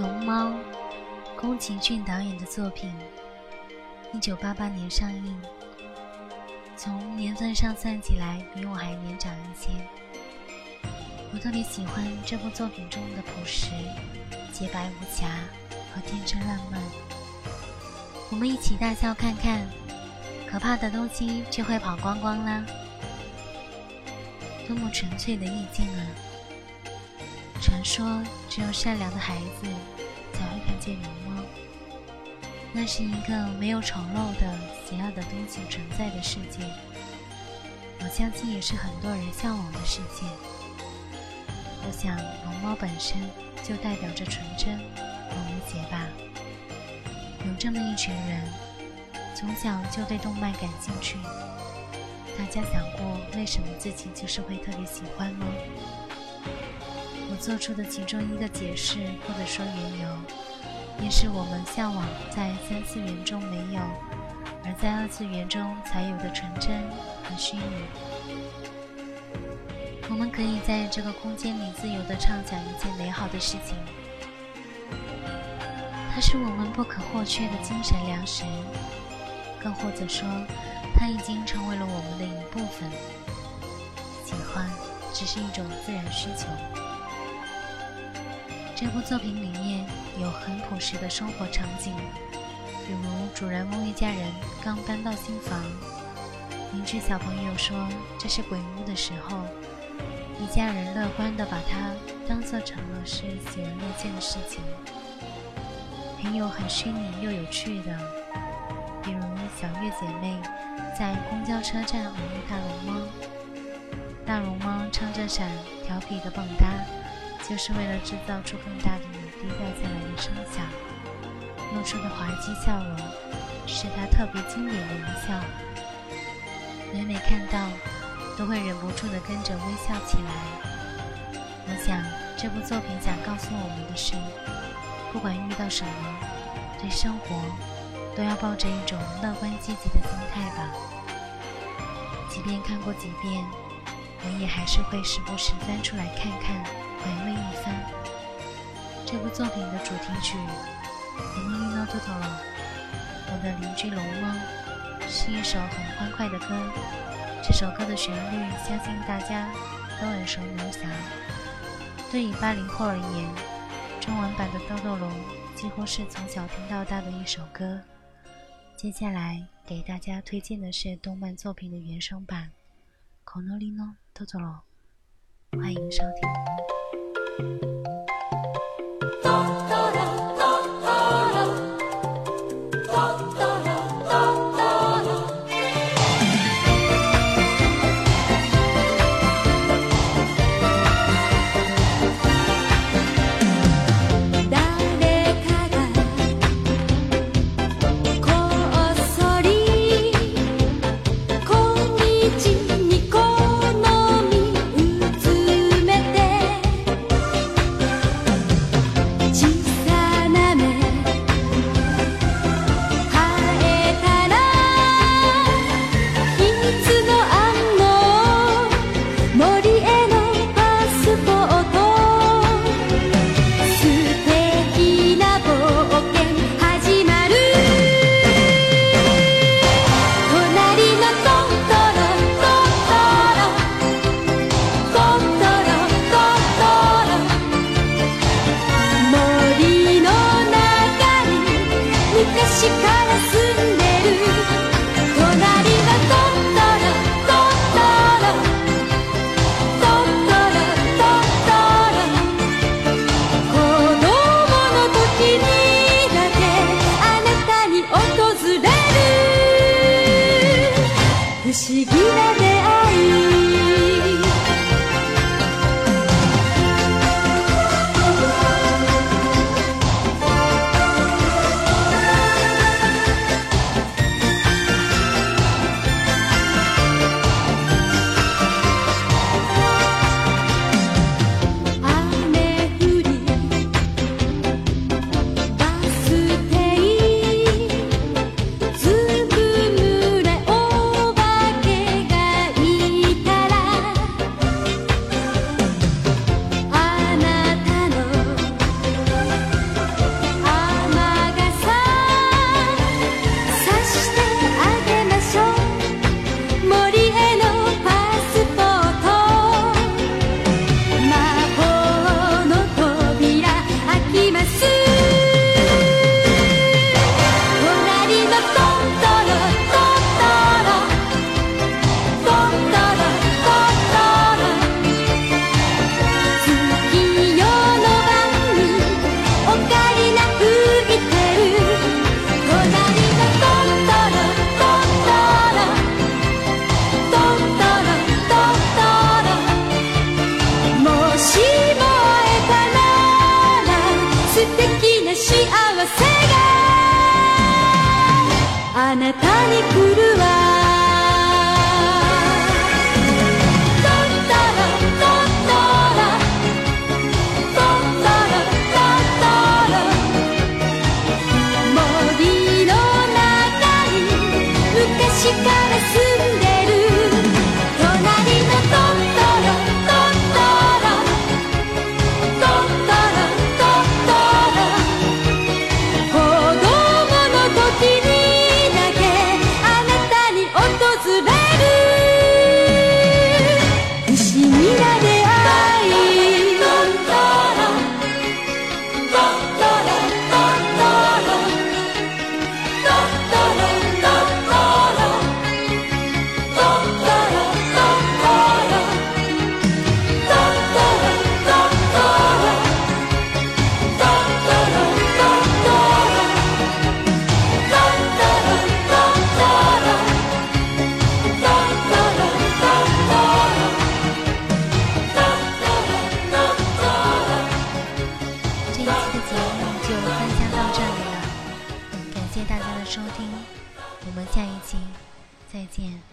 龙猫，宫崎骏导演的作品，一九八八年上映。从年份上算起来，比我还年长一些。我特别喜欢这部作品中的朴实、洁白无瑕和天真烂漫。我们一起大笑看看，可怕的东西就会跑光光啦！多么纯粹的意境啊！传说只有善良的孩子看见龙猫，那是一个没有丑陋的邪恶的东西存在的世界。我相信也是很多人向往的世界。我想，龙猫本身就代表着纯真和无邪吧。有这么一群人，从小就对动漫感兴趣。大家想过为什么自己就是会特别喜欢吗？我做出的其中一个解释或者说缘由，也是我们向往在三次元中没有，而在二次元中才有的纯真和虚拟。我们可以在这个空间里自由地畅想一件美好的事情，它是我们不可或缺的精神粮食，更或者说，它已经成为了我们的一部分。喜欢只是一种自然需求。这部作品里面有很朴实的生活场景，比如主人翁一家人刚搬到新房，邻居小朋友说这是鬼屋的时候。一家人乐观地把它当做成了是喜闻乐见的事情，还有很虚拟又有趣的，比如小月姐妹在公交车站偶遇大龙猫，大龙猫撑着伞调皮的蹦跶，就是为了制造出更大的声响，露出的滑稽笑容，是他特别经典的一笑，每每看到。都会忍不住的跟着微笑起来。我想，这部作品想告诉我们的是，不管遇到什么，对生活都要抱着一种乐观积极的心态吧。即便看过几遍，我也还是会时不时翻出来看看，作品的主题曲《Nino n o t o t o r o 我的邻居龙猫，是一首很欢快的歌。这首歌的旋律，相信大家都耳熟能详。对于八零后而言，中文版的《豆豆龙》几乎是从小听到大的一首歌。接下来给大家推荐的是动漫作品的原声版《Konolino Totoro》，欢迎收听。不思議な出あなたに来る再见。